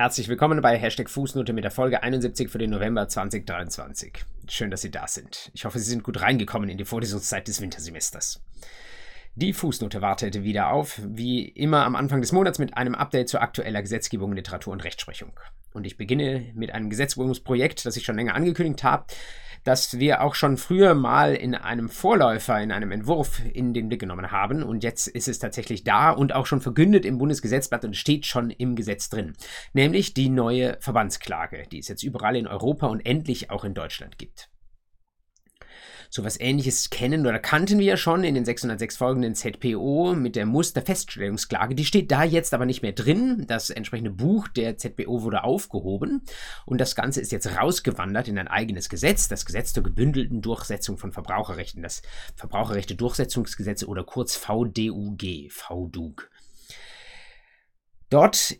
Herzlich willkommen bei Hashtag Fußnote mit der Folge 71 für den November 2023. Schön, dass Sie da sind. Ich hoffe, Sie sind gut reingekommen in die Vorlesungszeit des Wintersemesters. Die Fußnote wartet wieder auf, wie immer am Anfang des Monats mit einem Update zu aktueller Gesetzgebung, Literatur und Rechtsprechung. Und ich beginne mit einem Gesetzgebungsprojekt, das ich schon länger angekündigt habe, das wir auch schon früher mal in einem Vorläufer, in einem Entwurf in den Blick genommen haben. Und jetzt ist es tatsächlich da und auch schon verkündet im Bundesgesetzblatt und steht schon im Gesetz drin. Nämlich die neue Verbandsklage, die es jetzt überall in Europa und endlich auch in Deutschland gibt. So was ähnliches kennen oder kannten wir ja schon in den 606 folgenden ZPO mit der Musterfeststellungsklage. Die steht da jetzt aber nicht mehr drin. Das entsprechende Buch der ZPO wurde aufgehoben und das Ganze ist jetzt rausgewandert in ein eigenes Gesetz, das Gesetz zur gebündelten Durchsetzung von Verbraucherrechten, das Verbraucherrechte-Durchsetzungsgesetz oder kurz VDUG, VDUG. Dort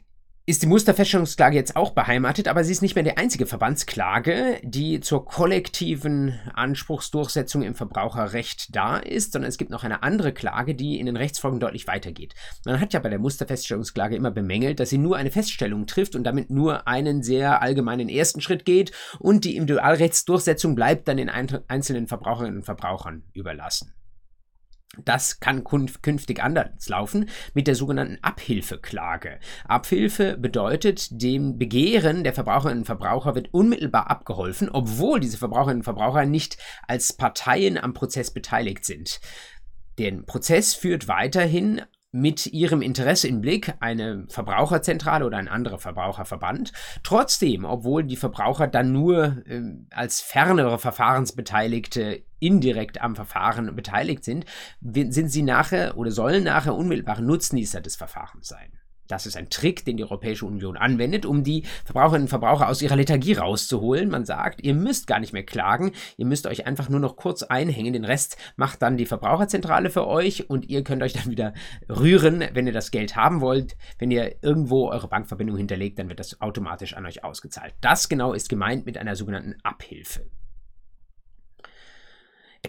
ist die Musterfeststellungsklage jetzt auch beheimatet, aber sie ist nicht mehr die einzige Verbandsklage, die zur kollektiven Anspruchsdurchsetzung im Verbraucherrecht da ist, sondern es gibt noch eine andere Klage, die in den Rechtsfolgen deutlich weitergeht. Man hat ja bei der Musterfeststellungsklage immer bemängelt, dass sie nur eine Feststellung trifft und damit nur einen sehr allgemeinen ersten Schritt geht und die Individualrechtsdurchsetzung bleibt dann den einzelnen Verbraucherinnen und Verbrauchern überlassen. Das kann künftig anders laufen mit der sogenannten Abhilfeklage. Abhilfe bedeutet, dem Begehren der Verbraucherinnen und Verbraucher wird unmittelbar abgeholfen, obwohl diese Verbraucherinnen und Verbraucher nicht als Parteien am Prozess beteiligt sind. Den Prozess führt weiterhin mit ihrem Interesse im Blick eine Verbraucherzentrale oder ein anderer Verbraucherverband. Trotzdem, obwohl die Verbraucher dann nur äh, als fernere Verfahrensbeteiligte indirekt am Verfahren beteiligt sind, sind sie nachher oder sollen nachher unmittelbare Nutznießer des Verfahrens sein. Das ist ein Trick, den die Europäische Union anwendet, um die Verbraucherinnen und Verbraucher aus ihrer Lethargie rauszuholen. Man sagt, ihr müsst gar nicht mehr klagen, ihr müsst euch einfach nur noch kurz einhängen, den Rest macht dann die Verbraucherzentrale für euch und ihr könnt euch dann wieder rühren, wenn ihr das Geld haben wollt. Wenn ihr irgendwo eure Bankverbindung hinterlegt, dann wird das automatisch an euch ausgezahlt. Das genau ist gemeint mit einer sogenannten Abhilfe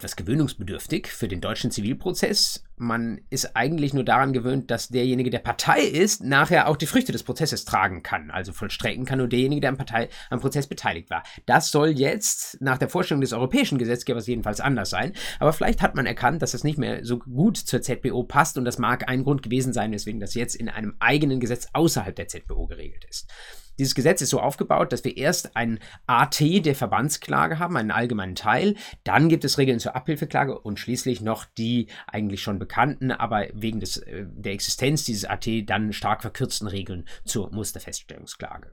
etwas gewöhnungsbedürftig für den deutschen Zivilprozess. Man ist eigentlich nur daran gewöhnt, dass derjenige, der Partei ist, nachher auch die Früchte des Prozesses tragen kann, also vollstrecken kann, nur derjenige, der am, Partei, am Prozess beteiligt war. Das soll jetzt nach der Vorstellung des europäischen Gesetzgebers jedenfalls anders sein. Aber vielleicht hat man erkannt, dass das nicht mehr so gut zur ZBO passt und das mag ein Grund gewesen sein, weswegen das jetzt in einem eigenen Gesetz außerhalb der ZBO geregelt ist. Dieses Gesetz ist so aufgebaut, dass wir erst ein AT der Verbandsklage haben, einen allgemeinen Teil. Dann gibt es Regeln zur Abhilfeklage und schließlich noch die eigentlich schon bekannten, aber wegen des, äh, der Existenz dieses AT dann stark verkürzten Regeln zur Musterfeststellungsklage.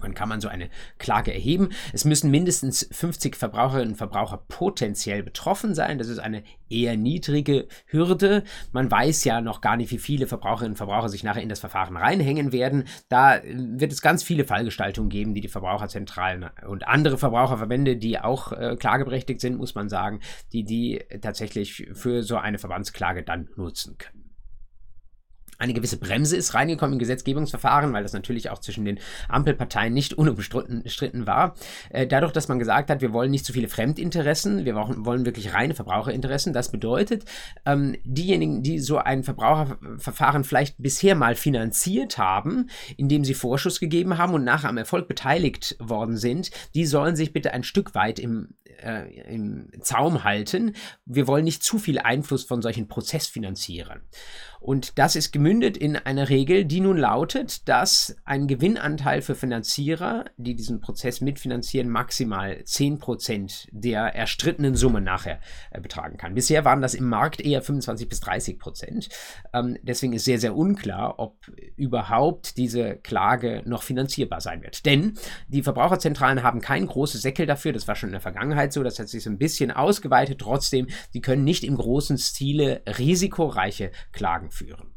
Wann kann man so eine Klage erheben? Es müssen mindestens 50 Verbraucherinnen und Verbraucher potenziell betroffen sein. Das ist eine eher niedrige Hürde. Man weiß ja noch gar nicht, wie viele Verbraucherinnen und Verbraucher sich nachher in das Verfahren reinhängen werden. Da äh, wird es ganz viele Fallgestaltungen geben, die die Verbraucherzentralen und andere Verbraucherverbände, die auch äh, klageberechtigt sind, muss man sagen, die die tatsächlich für so eine Verbandsklage dann nutzen können eine gewisse Bremse ist reingekommen im Gesetzgebungsverfahren, weil das natürlich auch zwischen den Ampelparteien nicht unumstritten war. Äh, dadurch, dass man gesagt hat, wir wollen nicht zu viele Fremdinteressen, wir wollen wirklich reine Verbraucherinteressen. Das bedeutet, ähm, diejenigen, die so ein Verbraucherverfahren vielleicht bisher mal finanziert haben, indem sie Vorschuss gegeben haben und nachher am Erfolg beteiligt worden sind, die sollen sich bitte ein Stück weit im, äh, im Zaum halten. Wir wollen nicht zu viel Einfluss von solchen Prozessfinanzierern. Und das ist gemündet in einer Regel, die nun lautet, dass ein Gewinnanteil für Finanzierer, die diesen Prozess mitfinanzieren, maximal 10% der erstrittenen Summe nachher äh, betragen kann. Bisher waren das im Markt eher 25 bis 30 Prozent. Ähm, deswegen ist sehr, sehr unklar, ob überhaupt diese Klage noch finanzierbar sein wird. Denn die Verbraucherzentralen haben kein großes Säckel dafür. Das war schon in der Vergangenheit so. Das hat sich so ein bisschen ausgeweitet. Trotzdem, sie können nicht im großen Stile risikoreiche Klagen führen.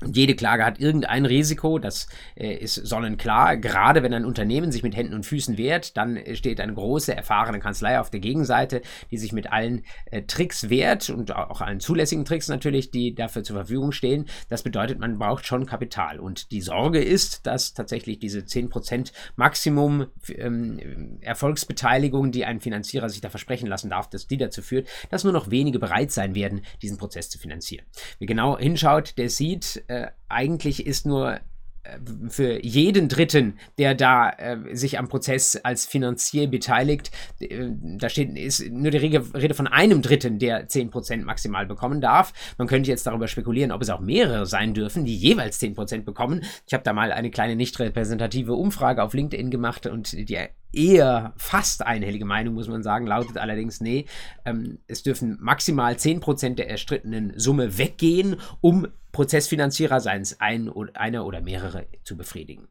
Und jede Klage hat irgendein Risiko, das äh, ist sonnenklar. Gerade wenn ein Unternehmen sich mit Händen und Füßen wehrt, dann steht eine große, erfahrene Kanzlei auf der Gegenseite, die sich mit allen äh, Tricks wehrt und auch allen zulässigen Tricks natürlich, die dafür zur Verfügung stehen. Das bedeutet, man braucht schon Kapital. Und die Sorge ist, dass tatsächlich diese 10% Maximum ähm, Erfolgsbeteiligung, die ein Finanzierer sich da versprechen lassen darf, dass die dazu führt, dass nur noch wenige bereit sein werden, diesen Prozess zu finanzieren. Wer genau hinschaut, der sieht, äh, eigentlich ist nur für jeden Dritten, der da äh, sich am Prozess als Finanzier beteiligt, äh, da steht, ist nur die Rede, Rede von einem Dritten, der 10% maximal bekommen darf. Man könnte jetzt darüber spekulieren, ob es auch mehrere sein dürfen, die jeweils 10% bekommen. Ich habe da mal eine kleine nicht repräsentative Umfrage auf LinkedIn gemacht und die eher fast einhellige Meinung, muss man sagen, lautet allerdings, nee, ähm, es dürfen maximal 10% der erstrittenen Summe weggehen, um Prozessfinanzierer, seien es ein einer oder mehrere, zu befriedigen.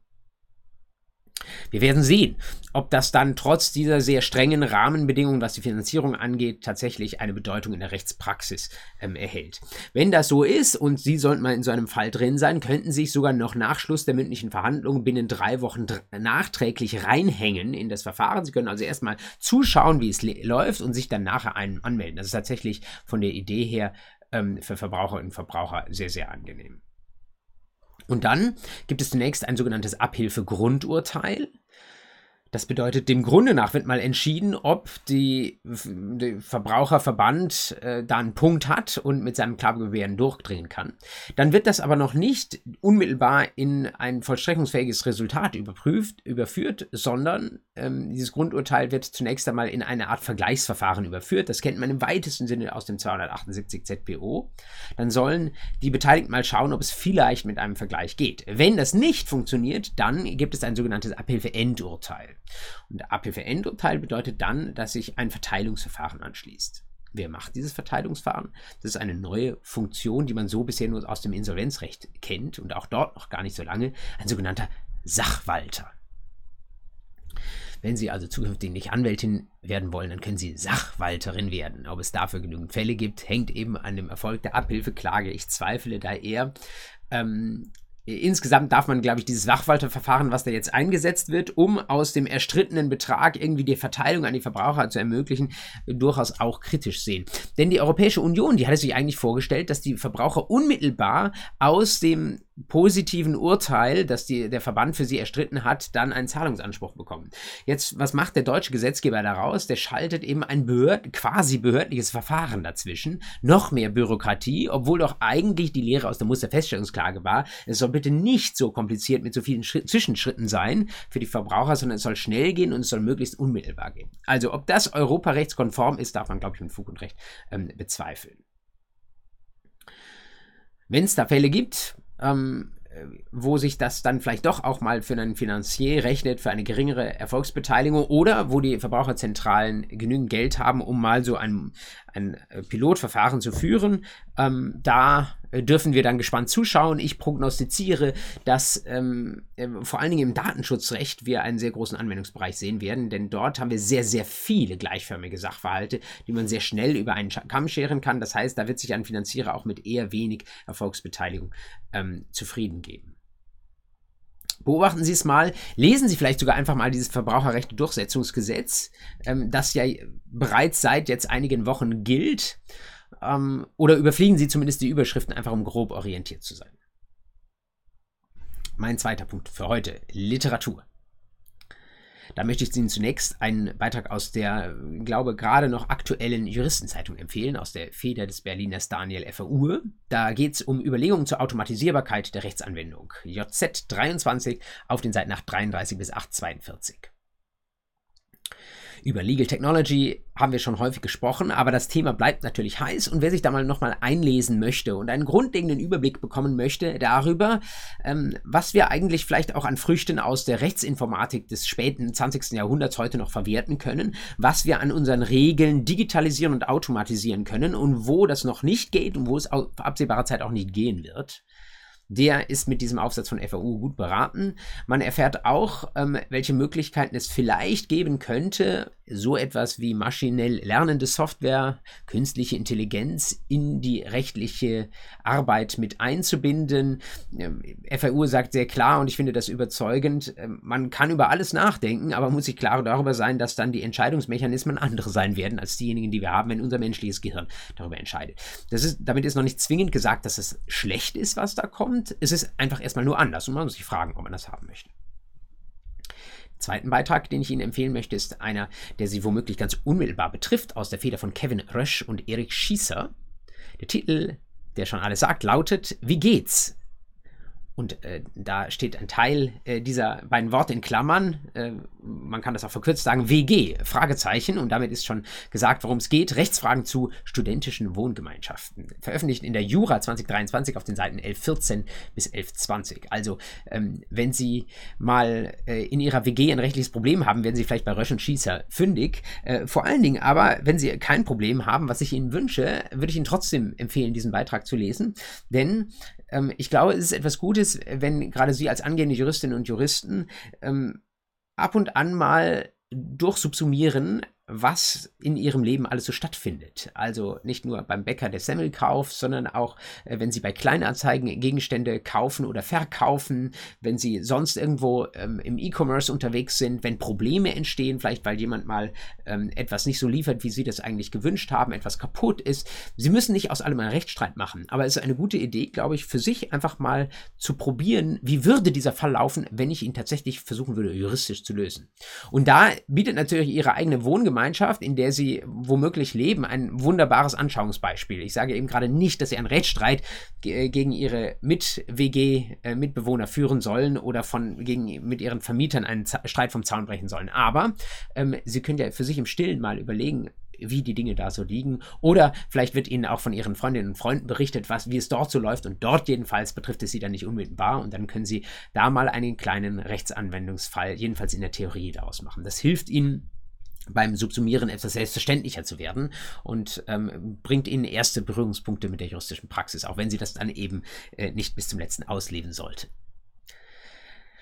Wir werden sehen, ob das dann trotz dieser sehr strengen Rahmenbedingungen, was die Finanzierung angeht, tatsächlich eine Bedeutung in der Rechtspraxis ähm, erhält. Wenn das so ist und Sie sollten mal in so einem Fall drin sein, könnten Sie sich sogar noch nach Schluss der mündlichen Verhandlungen binnen drei Wochen nachträglich reinhängen in das Verfahren. Sie können also erstmal zuschauen, wie es läuft und sich dann nachher einen anmelden. Das ist tatsächlich von der Idee her ähm, für Verbraucherinnen und Verbraucher sehr, sehr angenehm. Und dann gibt es zunächst ein sogenanntes Abhilfegrundurteil. Das bedeutet, dem Grunde nach wird mal entschieden, ob die, der Verbraucherverband äh, da einen Punkt hat und mit seinem Klagebewehren durchdrehen kann. Dann wird das aber noch nicht unmittelbar in ein vollstreckungsfähiges Resultat überprüft, überführt, sondern ähm, dieses Grundurteil wird zunächst einmal in eine Art Vergleichsverfahren überführt. Das kennt man im weitesten Sinne aus dem 278 ZPO. Dann sollen die Beteiligten mal schauen, ob es vielleicht mit einem Vergleich geht. Wenn das nicht funktioniert, dann gibt es ein sogenanntes Abhilfeendurteil. Und der Abhilfeendurteil bedeutet dann, dass sich ein Verteilungsverfahren anschließt. Wer macht dieses Verteilungsverfahren? Das ist eine neue Funktion, die man so bisher nur aus dem Insolvenzrecht kennt und auch dort noch gar nicht so lange. Ein sogenannter Sachwalter. Wenn Sie also zukünftig nicht Anwältin werden wollen, dann können Sie Sachwalterin werden. Ob es dafür genügend Fälle gibt, hängt eben an dem Erfolg der Abhilfeklage. Ich zweifle da eher. Ähm, Insgesamt darf man, glaube ich, dieses Sachwalterverfahren, was da jetzt eingesetzt wird, um aus dem erstrittenen Betrag irgendwie die Verteilung an die Verbraucher zu ermöglichen, durchaus auch kritisch sehen. Denn die Europäische Union, die hatte sich eigentlich vorgestellt, dass die Verbraucher unmittelbar aus dem positiven Urteil, das die, der Verband für sie erstritten hat, dann einen Zahlungsanspruch bekommen. Jetzt, was macht der deutsche Gesetzgeber daraus? Der schaltet eben ein Behörd, quasi behördliches Verfahren dazwischen, noch mehr Bürokratie, obwohl doch eigentlich die Lehre aus der Musterfeststellungsklage war, es soll bitte nicht so kompliziert mit so vielen Schritt, Zwischenschritten sein für die Verbraucher, sondern es soll schnell gehen und es soll möglichst unmittelbar gehen. Also ob das europarechtskonform ist, darf man, glaube ich, mit Fug und Recht ähm, bezweifeln. Wenn es da Fälle gibt, ähm, wo sich das dann vielleicht doch auch mal für einen Finanzier rechnet, für eine geringere Erfolgsbeteiligung oder wo die Verbraucherzentralen genügend Geld haben, um mal so ein, ein Pilotverfahren zu führen. Ähm, da dürfen wir dann gespannt zuschauen. Ich prognostiziere, dass ähm, äh, vor allen Dingen im Datenschutzrecht wir einen sehr großen Anwendungsbereich sehen werden, denn dort haben wir sehr, sehr viele gleichförmige Sachverhalte, die man sehr schnell über einen Kamm scheren kann. Das heißt, da wird sich ein Finanzierer auch mit eher wenig Erfolgsbeteiligung ähm, zufrieden geben. Beobachten Sie es mal, lesen Sie vielleicht sogar einfach mal dieses Verbraucherrechte-Durchsetzungsgesetz, ähm, das ja bereits seit jetzt einigen Wochen gilt ähm, oder überfliegen Sie zumindest die Überschriften, einfach um grob orientiert zu sein. Mein zweiter Punkt für heute, Literatur. Da möchte ich Ihnen zunächst einen Beitrag aus der, glaube gerade noch aktuellen Juristenzeitung empfehlen, aus der Feder des Berliners Daniel F. Uhr. Da geht es um Überlegungen zur Automatisierbarkeit der Rechtsanwendung. JZ 23 auf den Seiten 833 bis 842. Über Legal Technology haben wir schon häufig gesprochen, aber das Thema bleibt natürlich heiß und wer sich da mal nochmal einlesen möchte und einen grundlegenden Überblick bekommen möchte darüber, ähm, was wir eigentlich vielleicht auch an Früchten aus der Rechtsinformatik des späten 20. Jahrhunderts heute noch verwerten können, was wir an unseren Regeln digitalisieren und automatisieren können und wo das noch nicht geht und wo es auf absehbare Zeit auch nicht gehen wird der ist mit diesem Aufsatz von FAU gut beraten. Man erfährt auch, ähm, welche Möglichkeiten es vielleicht geben könnte, so etwas wie maschinell lernende Software, künstliche Intelligenz in die rechtliche Arbeit mit einzubinden. Ähm, FAU sagt sehr klar, und ich finde das überzeugend, äh, man kann über alles nachdenken, aber muss sich klar darüber sein, dass dann die Entscheidungsmechanismen andere sein werden als diejenigen, die wir haben, wenn unser menschliches Gehirn darüber entscheidet. Das ist, damit ist noch nicht zwingend gesagt, dass es schlecht ist, was da kommt kommt, ist es einfach erstmal nur anders und man muss sich fragen, ob man das haben möchte. Zweiten Beitrag, den ich Ihnen empfehlen möchte, ist einer, der Sie womöglich ganz unmittelbar betrifft, aus der Feder von Kevin Rösch und Erik Schießer. Der Titel, der schon alles sagt, lautet Wie geht's? Und äh, da steht ein Teil äh, dieser beiden Worte in Klammern. Äh, man kann das auch verkürzt sagen, WG, Fragezeichen. Und damit ist schon gesagt, worum es geht. Rechtsfragen zu studentischen Wohngemeinschaften. Veröffentlicht in der Jura 2023 auf den Seiten 1114 bis 1120. Also, ähm, wenn Sie mal äh, in Ihrer WG ein rechtliches Problem haben, werden Sie vielleicht bei Rösch und Schießer fündig. Äh, vor allen Dingen aber, wenn Sie kein Problem haben, was ich Ihnen wünsche, würde ich Ihnen trotzdem empfehlen, diesen Beitrag zu lesen. Denn ähm, ich glaube, es ist etwas Gutes, wenn gerade Sie als angehende Juristinnen und Juristen ähm, ab und an mal durchsubsumieren, was in ihrem Leben alles so stattfindet. Also nicht nur beim Bäcker der Semmelkauf, sondern auch, äh, wenn sie bei Kleinanzeigen Gegenstände kaufen oder verkaufen, wenn sie sonst irgendwo ähm, im E-Commerce unterwegs sind, wenn Probleme entstehen, vielleicht weil jemand mal ähm, etwas nicht so liefert, wie sie das eigentlich gewünscht haben, etwas kaputt ist. Sie müssen nicht aus allem einen Rechtsstreit machen, aber es ist eine gute Idee, glaube ich, für sich einfach mal zu probieren, wie würde dieser Fall laufen, wenn ich ihn tatsächlich versuchen würde, juristisch zu lösen. Und da bietet natürlich ihre eigene Wohngemeinschaft Gemeinschaft, in der sie womöglich leben, ein wunderbares Anschauungsbeispiel. Ich sage eben gerade nicht, dass sie einen Rechtsstreit gegen ihre Mit-WG-Mitbewohner äh, führen sollen oder von, gegen, mit ihren Vermietern einen Z Streit vom Zaun brechen sollen. Aber ähm, sie können ja für sich im Stillen mal überlegen, wie die Dinge da so liegen. Oder vielleicht wird Ihnen auch von Ihren Freundinnen und Freunden berichtet, was, wie es dort so läuft. Und dort jedenfalls betrifft es Sie dann nicht unmittelbar. Und dann können Sie da mal einen kleinen Rechtsanwendungsfall, jedenfalls in der Theorie, daraus machen. Das hilft Ihnen beim Subsumieren etwas selbstverständlicher zu werden und ähm, bringt ihnen erste Berührungspunkte mit der juristischen Praxis, auch wenn sie das dann eben äh, nicht bis zum letzten ausleben sollte.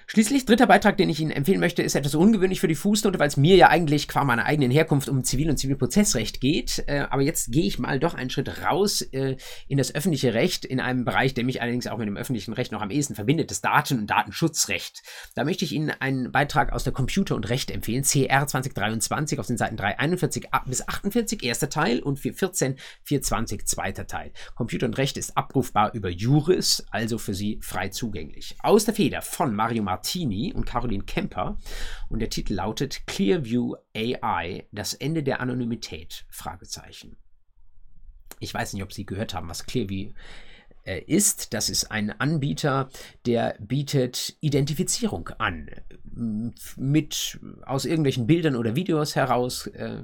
Schließlich, dritter Beitrag, den ich Ihnen empfehlen möchte, ist etwas ungewöhnlich für die Fußnote, weil es mir ja eigentlich qua meiner eigenen Herkunft um Zivil- und Zivilprozessrecht geht. Äh, aber jetzt gehe ich mal doch einen Schritt raus äh, in das öffentliche Recht, in einem Bereich, der mich allerdings auch mit dem öffentlichen Recht noch am ehesten verbindet, das Daten- und Datenschutzrecht. Da möchte ich Ihnen einen Beitrag aus der Computer und Recht empfehlen, CR 2023 auf den Seiten 341 bis 48, erster Teil und 414, 420, zweiter Teil. Computer und Recht ist abrufbar über Juris, also für Sie frei zugänglich. Aus der Feder von Mario Martin Martini und Caroline Kemper. Und der Titel lautet Clearview AI, das Ende der Anonymität? Fragezeichen. Ich weiß nicht, ob Sie gehört haben, was Clearview äh, ist. Das ist ein Anbieter, der bietet Identifizierung an. Mit aus irgendwelchen Bildern oder Videos heraus äh,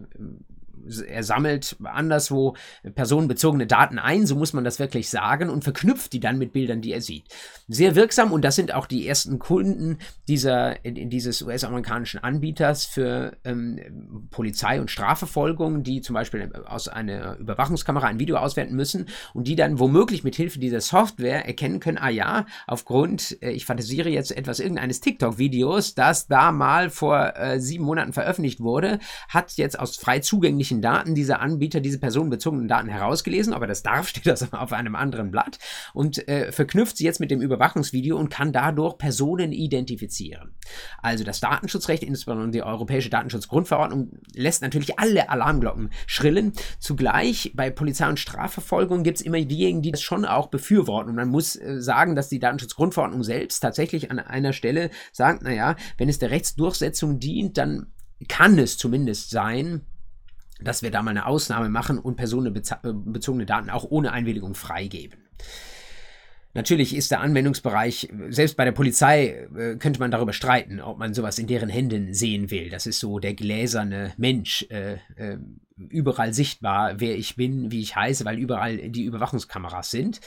er sammelt anderswo personenbezogene Daten ein, so muss man das wirklich sagen, und verknüpft die dann mit Bildern, die er sieht. Sehr wirksam und das sind auch die ersten Kunden dieser, dieses US-amerikanischen Anbieters für ähm, Polizei- und Strafverfolgung, die zum Beispiel aus einer Überwachungskamera ein Video auswerten müssen und die dann womöglich mit Hilfe dieser Software erkennen können, ah ja, aufgrund, äh, ich fantasiere jetzt etwas irgendeines TikTok-Videos, das da mal vor äh, sieben Monaten veröffentlicht wurde, hat jetzt aus frei zugänglichen persönlichen Daten dieser Anbieter diese personenbezogenen Daten herausgelesen, aber das darf, steht das auf einem anderen Blatt und äh, verknüpft sie jetzt mit dem Überwachungsvideo und kann dadurch Personen identifizieren. Also das Datenschutzrecht, insbesondere die Europäische Datenschutzgrundverordnung, lässt natürlich alle Alarmglocken schrillen. Zugleich bei Polizei und Strafverfolgung gibt es immer diejenigen, die das schon auch befürworten. Und man muss äh, sagen, dass die Datenschutzgrundverordnung selbst tatsächlich an einer Stelle sagt, naja, wenn es der Rechtsdurchsetzung dient, dann kann es zumindest sein, dass wir da mal eine Ausnahme machen und personenbezogene Daten auch ohne Einwilligung freigeben. Natürlich ist der Anwendungsbereich, selbst bei der Polizei äh, könnte man darüber streiten, ob man sowas in deren Händen sehen will. Das ist so der gläserne Mensch, äh, äh, überall sichtbar, wer ich bin, wie ich heiße, weil überall die Überwachungskameras sind.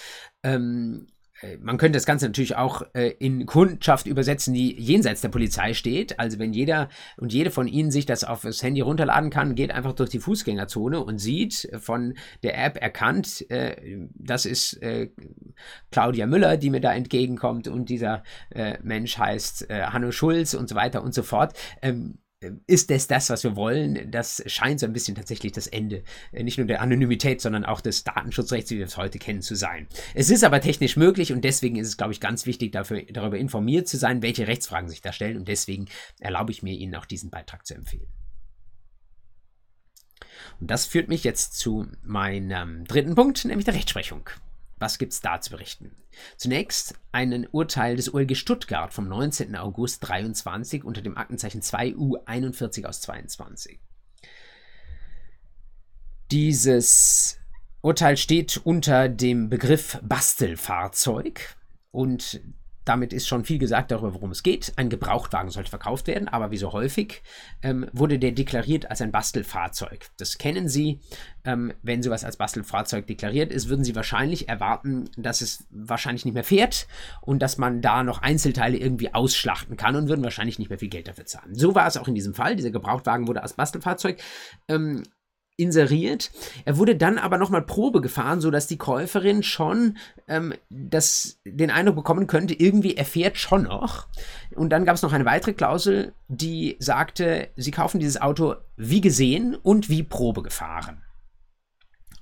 Ähm, äh, man könnte das Ganze natürlich auch äh, in Kundschaft übersetzen, die jenseits der Polizei steht. Also wenn jeder und jede von Ihnen sich das auf das Handy runterladen kann, geht einfach durch die Fußgängerzone und sieht von der App erkannt, äh, das ist äh, Claudia Müller, die mir da entgegenkommt und dieser äh, Mensch heißt äh, Hanno Schulz und so weiter und so fort. Ähm, ist das das, was wir wollen? Das scheint so ein bisschen tatsächlich das Ende äh, nicht nur der Anonymität, sondern auch des Datenschutzrechts, wie wir es heute kennen, zu sein. Es ist aber technisch möglich und deswegen ist es, glaube ich, ganz wichtig, dafür, darüber informiert zu sein, welche Rechtsfragen sich da stellen und deswegen erlaube ich mir, Ihnen auch diesen Beitrag zu empfehlen. Und das führt mich jetzt zu meinem dritten Punkt, nämlich der Rechtsprechung. Was gibt es da zu berichten? Zunächst ein Urteil des OLG Stuttgart vom 19. August 23 unter dem Aktenzeichen 2U41 aus 22. Dieses Urteil steht unter dem Begriff Bastelfahrzeug und damit ist schon viel gesagt darüber, worum es geht. Ein Gebrauchtwagen sollte verkauft werden, aber wie so häufig ähm, wurde der deklariert als ein Bastelfahrzeug. Das kennen Sie. Ähm, wenn sowas als Bastelfahrzeug deklariert ist, würden Sie wahrscheinlich erwarten, dass es wahrscheinlich nicht mehr fährt und dass man da noch Einzelteile irgendwie ausschlachten kann und würden wahrscheinlich nicht mehr viel Geld dafür zahlen. So war es auch in diesem Fall. Dieser Gebrauchtwagen wurde als Bastelfahrzeug ähm, inseriert. Er wurde dann aber nochmal Probe gefahren, sodass die Käuferin schon ähm, das, den Eindruck bekommen könnte, irgendwie er fährt schon noch. Und dann gab es noch eine weitere Klausel, die sagte, sie kaufen dieses Auto wie gesehen und wie Probe gefahren.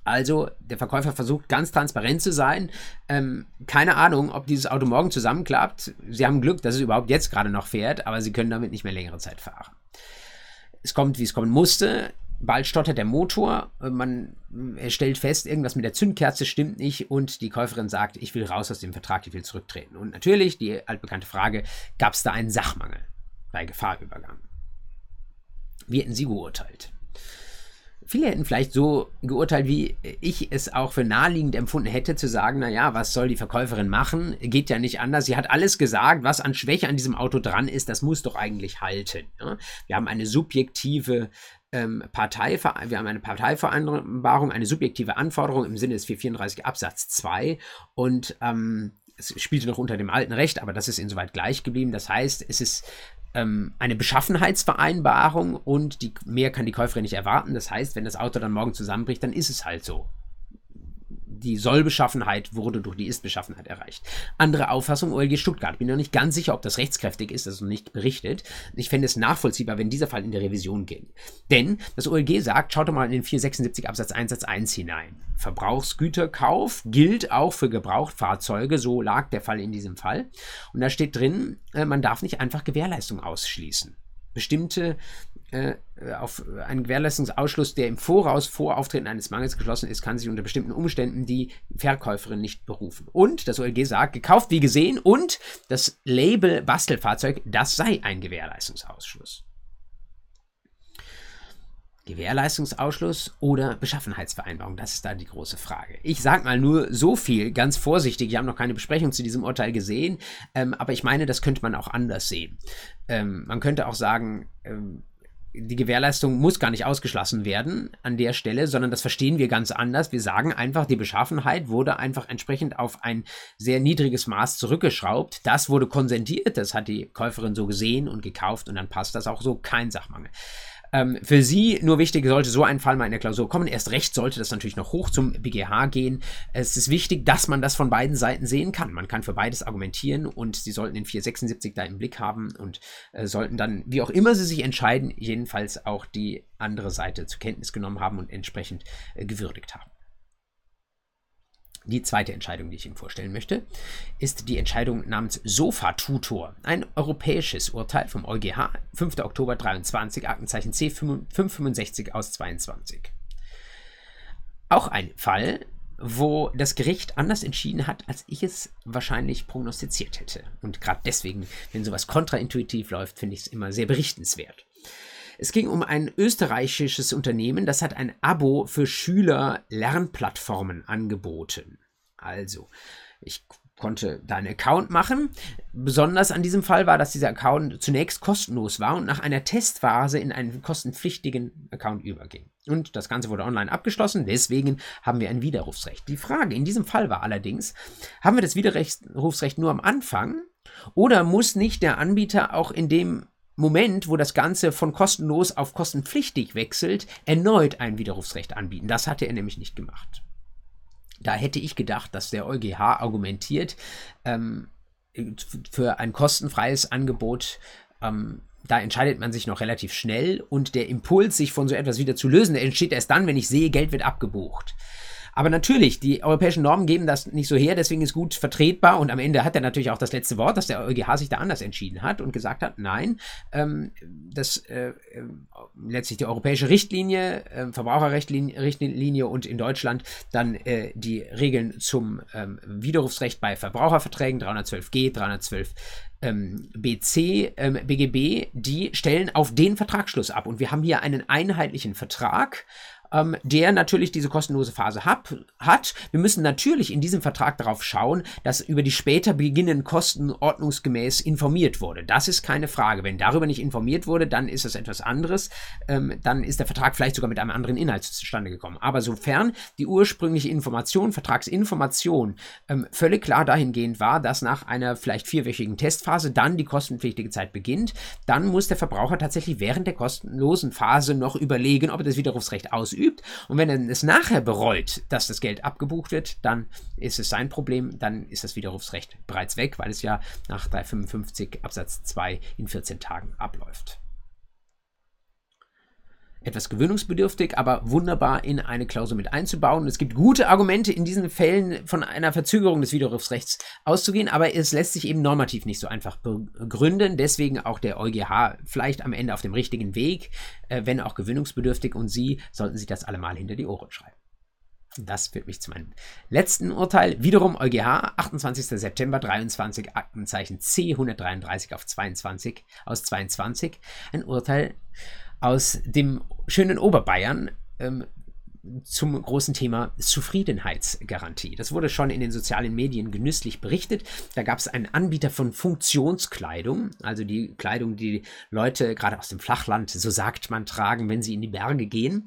Also der Verkäufer versucht ganz transparent zu sein. Ähm, keine Ahnung, ob dieses Auto morgen zusammenklappt. Sie haben Glück, dass es überhaupt jetzt gerade noch fährt, aber sie können damit nicht mehr längere Zeit fahren. Es kommt, wie es kommen musste. Bald stottert der Motor, man stellt fest, irgendwas mit der Zündkerze stimmt nicht und die Käuferin sagt, ich will raus aus dem Vertrag, ich will zurücktreten. Und natürlich die altbekannte Frage, gab es da einen Sachmangel bei Gefahrübergang? Wie hätten Sie geurteilt? Viele hätten vielleicht so geurteilt, wie ich es auch für naheliegend empfunden hätte, zu sagen, naja, was soll die Verkäuferin machen? Geht ja nicht anders. Sie hat alles gesagt, was an Schwäche an diesem Auto dran ist, das muss doch eigentlich halten. Wir haben eine subjektive ähm, Partei, wir haben eine Parteivereinbarung, eine subjektive Anforderung im Sinne des 434 Absatz 2 und ähm, es spielte noch unter dem alten Recht, aber das ist insoweit gleich geblieben. Das heißt, es ist ähm, eine Beschaffenheitsvereinbarung und die, mehr kann die Käuferin nicht erwarten. Das heißt, wenn das Auto dann morgen zusammenbricht, dann ist es halt so die Sollbeschaffenheit wurde durch die Ist-Beschaffenheit erreicht. Andere Auffassung OLG Stuttgart. Bin noch nicht ganz sicher, ob das rechtskräftig ist, das ist noch nicht berichtet. Ich fände es nachvollziehbar, wenn dieser Fall in der Revision ging. Denn das OLG sagt, schaut doch mal in den 476 Absatz 1 Satz 1 hinein. Verbrauchsgüterkauf gilt auch für Gebrauchtfahrzeuge, so lag der Fall in diesem Fall. Und da steht drin, äh, man darf nicht einfach Gewährleistung ausschließen bestimmte äh, auf einen Gewährleistungsausschluss, der im Voraus vor Auftreten eines Mangels geschlossen ist, kann sich unter bestimmten Umständen die Verkäuferin nicht berufen. Und das OLG sagt, gekauft wie gesehen und das Label Bastelfahrzeug, das sei ein Gewährleistungsausschluss. Gewährleistungsausschluss oder Beschaffenheitsvereinbarung? Das ist da die große Frage. Ich sage mal nur so viel, ganz vorsichtig. Ich habe noch keine Besprechung zu diesem Urteil gesehen, ähm, aber ich meine, das könnte man auch anders sehen. Ähm, man könnte auch sagen, ähm, die Gewährleistung muss gar nicht ausgeschlossen werden an der Stelle, sondern das verstehen wir ganz anders. Wir sagen einfach, die Beschaffenheit wurde einfach entsprechend auf ein sehr niedriges Maß zurückgeschraubt. Das wurde konsentiert, das hat die Käuferin so gesehen und gekauft und dann passt das auch so, kein Sachmangel. Ähm, für Sie nur wichtig, sollte so ein Fall mal in der Klausur kommen. Erst recht sollte das natürlich noch hoch zum BGH gehen. Es ist wichtig, dass man das von beiden Seiten sehen kann. Man kann für beides argumentieren und Sie sollten den 476 da im Blick haben und äh, sollten dann, wie auch immer Sie sich entscheiden, jedenfalls auch die andere Seite zur Kenntnis genommen haben und entsprechend äh, gewürdigt haben. Die zweite Entscheidung, die ich Ihnen vorstellen möchte, ist die Entscheidung namens Sofa-Tutor. Ein europäisches Urteil vom EuGH, 5. Oktober 23, Aktenzeichen C565 aus 22. Auch ein Fall, wo das Gericht anders entschieden hat, als ich es wahrscheinlich prognostiziert hätte. Und gerade deswegen, wenn sowas kontraintuitiv läuft, finde ich es immer sehr berichtenswert. Es ging um ein österreichisches Unternehmen, das hat ein Abo für Schüler Lernplattformen angeboten. Also, ich konnte da einen Account machen. Besonders an diesem Fall war, dass dieser Account zunächst kostenlos war und nach einer Testphase in einen kostenpflichtigen Account überging. Und das Ganze wurde online abgeschlossen, deswegen haben wir ein Widerrufsrecht. Die Frage in diesem Fall war allerdings, haben wir das Widerrufsrecht nur am Anfang oder muss nicht der Anbieter auch in dem Moment, wo das Ganze von kostenlos auf kostenpflichtig wechselt, erneut ein Widerrufsrecht anbieten. Das hatte er nämlich nicht gemacht. Da hätte ich gedacht, dass der EuGH argumentiert, ähm, für ein kostenfreies Angebot ähm, da entscheidet man sich noch relativ schnell und der Impuls, sich von so etwas wieder zu lösen, entsteht erst dann, wenn ich sehe, Geld wird abgebucht. Aber natürlich, die europäischen Normen geben das nicht so her, deswegen ist gut vertretbar und am Ende hat er natürlich auch das letzte Wort, dass der EuGH sich da anders entschieden hat und gesagt hat, nein, ähm, das äh, äh, letztlich die europäische Richtlinie, äh, Verbraucherrichtlinie und in Deutschland dann äh, die Regeln zum ähm, Widerrufsrecht bei Verbraucherverträgen 312g, 312 ähm, BC, ähm, BGB, die stellen auf den Vertragsschluss ab. Und wir haben hier einen einheitlichen Vertrag ähm, der natürlich diese kostenlose Phase hab, hat. Wir müssen natürlich in diesem Vertrag darauf schauen, dass über die später beginnenden Kosten ordnungsgemäß informiert wurde. Das ist keine Frage. Wenn darüber nicht informiert wurde, dann ist es etwas anderes. Ähm, dann ist der Vertrag vielleicht sogar mit einem anderen Inhalt zustande gekommen. Aber sofern die ursprüngliche Information, Vertragsinformation, ähm, völlig klar dahingehend war, dass nach einer vielleicht vierwöchigen Testphase dann die kostenpflichtige Zeit beginnt, dann muss der Verbraucher tatsächlich während der kostenlosen Phase noch überlegen, ob er das Widerrufsrecht ausübt. Und wenn er es nachher bereut, dass das Geld abgebucht wird, dann ist es sein Problem, dann ist das Widerrufsrecht bereits weg, weil es ja nach 355 Absatz 2 in 14 Tagen abläuft etwas gewöhnungsbedürftig, aber wunderbar in eine Klausel mit einzubauen. Es gibt gute Argumente in diesen Fällen von einer Verzögerung des Widerrufsrechts auszugehen, aber es lässt sich eben normativ nicht so einfach begründen. Deswegen auch der EuGH vielleicht am Ende auf dem richtigen Weg, äh, wenn auch gewöhnungsbedürftig und Sie sollten sich das allemal hinter die Ohren schreiben. Das führt mich zu meinem letzten Urteil. Wiederum EuGH, 28. September 23, Aktenzeichen C 133 auf 22 aus 22. Ein Urteil aus dem schönen Oberbayern ähm, zum großen Thema Zufriedenheitsgarantie. Das wurde schon in den sozialen Medien genüsslich berichtet. Da gab es einen Anbieter von Funktionskleidung, also die Kleidung, die Leute gerade aus dem Flachland, so sagt man, tragen, wenn sie in die Berge gehen.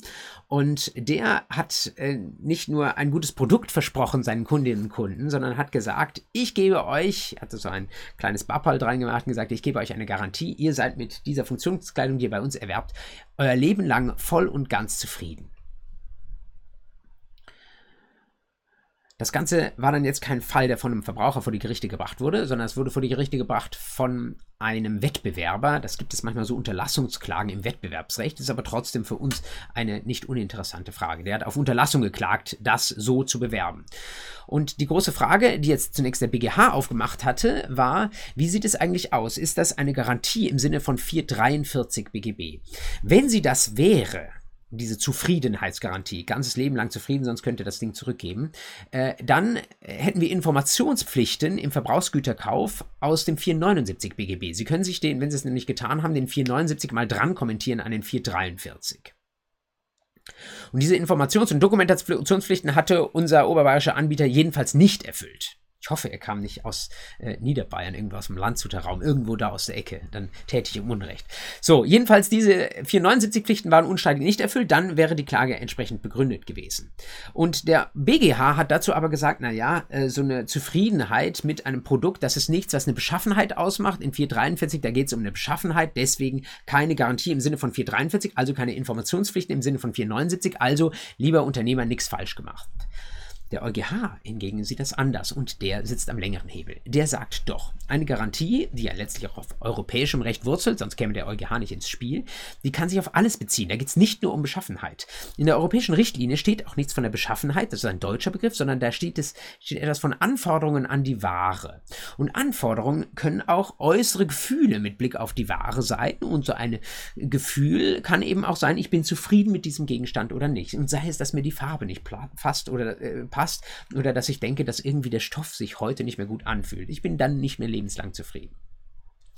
Und der hat äh, nicht nur ein gutes Produkt versprochen seinen Kundinnen und Kunden, sondern hat gesagt, ich gebe euch, hatte so ein kleines Bappal dran gemacht und gesagt, ich gebe euch eine Garantie, ihr seid mit dieser Funktionskleidung, die ihr bei uns erwerbt, euer Leben lang voll und ganz zufrieden. Das Ganze war dann jetzt kein Fall, der von einem Verbraucher vor die Gerichte gebracht wurde, sondern es wurde vor die Gerichte gebracht von einem Wettbewerber. Das gibt es manchmal so Unterlassungsklagen im Wettbewerbsrecht, ist aber trotzdem für uns eine nicht uninteressante Frage. Der hat auf Unterlassung geklagt, das so zu bewerben. Und die große Frage, die jetzt zunächst der BGH aufgemacht hatte, war, wie sieht es eigentlich aus? Ist das eine Garantie im Sinne von 443 BGB? Wenn sie das wäre, diese Zufriedenheitsgarantie, ganzes Leben lang zufrieden, sonst könnte das Ding zurückgeben. Äh, dann hätten wir Informationspflichten im Verbrauchsgüterkauf aus dem 479 BGB. Sie können sich den, wenn Sie es nämlich getan haben, den 479 mal dran kommentieren an den 443. Und diese Informations- und Dokumentationspflichten hatte unser oberbayerischer Anbieter jedenfalls nicht erfüllt. Ich hoffe, er kam nicht aus äh, Niederbayern, irgendwo aus dem Landshuter Raum, irgendwo da aus der Ecke. Dann täte ich ihm Unrecht. So, jedenfalls diese 479 Pflichten waren unstreitig nicht erfüllt, dann wäre die Klage entsprechend begründet gewesen. Und der BGH hat dazu aber gesagt, naja, äh, so eine Zufriedenheit mit einem Produkt, das ist nichts, was eine Beschaffenheit ausmacht. In 443, da geht es um eine Beschaffenheit, deswegen keine Garantie im Sinne von 443, also keine Informationspflichten im Sinne von 479, also lieber Unternehmer nichts falsch gemacht. Der EuGH hingegen sieht das anders und der sitzt am längeren Hebel. Der sagt doch, eine Garantie, die ja letztlich auch auf europäischem Recht wurzelt, sonst käme der EuGH nicht ins Spiel, die kann sich auf alles beziehen. Da geht es nicht nur um Beschaffenheit. In der europäischen Richtlinie steht auch nichts von der Beschaffenheit, das ist ein deutscher Begriff, sondern da steht, es, steht etwas von Anforderungen an die Ware. Und Anforderungen können auch äußere Gefühle mit Blick auf die Ware sein und so ein Gefühl kann eben auch sein, ich bin zufrieden mit diesem Gegenstand oder nicht. Und sei es, dass mir die Farbe nicht passt oder äh, passt passt oder dass ich denke, dass irgendwie der Stoff sich heute nicht mehr gut anfühlt. Ich bin dann nicht mehr lebenslang zufrieden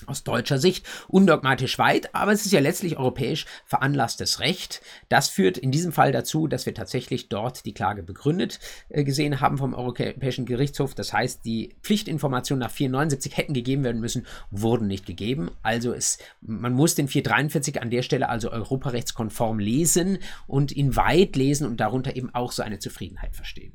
aus deutscher Sicht undogmatisch weit, aber es ist ja letztlich europäisch veranlasstes Recht. Das führt in diesem Fall dazu, dass wir tatsächlich dort die Klage begründet äh, gesehen haben vom Europäischen Gerichtshof. Das heißt, die Pflichtinformationen nach 479 hätten gegeben werden müssen, wurden nicht gegeben. Also es, man muss den 443 an der Stelle also europarechtskonform lesen und ihn weit lesen und darunter eben auch so eine Zufriedenheit verstehen.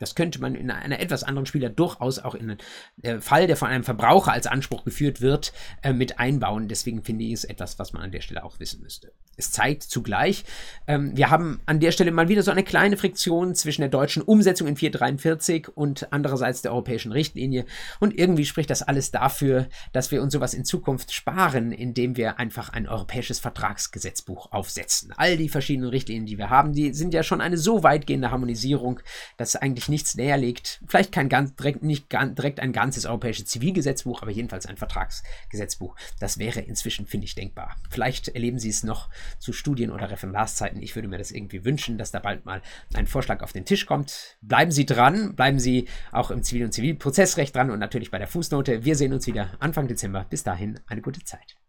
Das könnte man in einer etwas anderen Spieler durchaus auch in einen Fall, der von einem Verbraucher als Anspruch geführt wird, äh, mit einbauen. Deswegen finde ich es etwas, was man an der Stelle auch wissen müsste. Es zeigt zugleich, ähm, wir haben an der Stelle mal wieder so eine kleine Friktion zwischen der deutschen Umsetzung in 443 und andererseits der europäischen Richtlinie. Und irgendwie spricht das alles dafür, dass wir uns sowas in Zukunft sparen, indem wir einfach ein europäisches Vertragsgesetzbuch aufsetzen. All die verschiedenen Richtlinien, die wir haben, die sind ja schon eine so weitgehende Harmonisierung, dass eigentlich nichts näher liegt. Vielleicht kein ganz, direkt, nicht ganz, direkt ein ganzes europäisches Zivilgesetzbuch, aber jedenfalls ein Vertragsgesetzbuch. Das wäre inzwischen, finde ich, denkbar. Vielleicht erleben Sie es noch zu Studien- oder Referendarszeiten. Ich würde mir das irgendwie wünschen, dass da bald mal ein Vorschlag auf den Tisch kommt. Bleiben Sie dran, bleiben Sie auch im Zivil- und Zivilprozessrecht dran und natürlich bei der Fußnote. Wir sehen uns wieder Anfang Dezember. Bis dahin eine gute Zeit.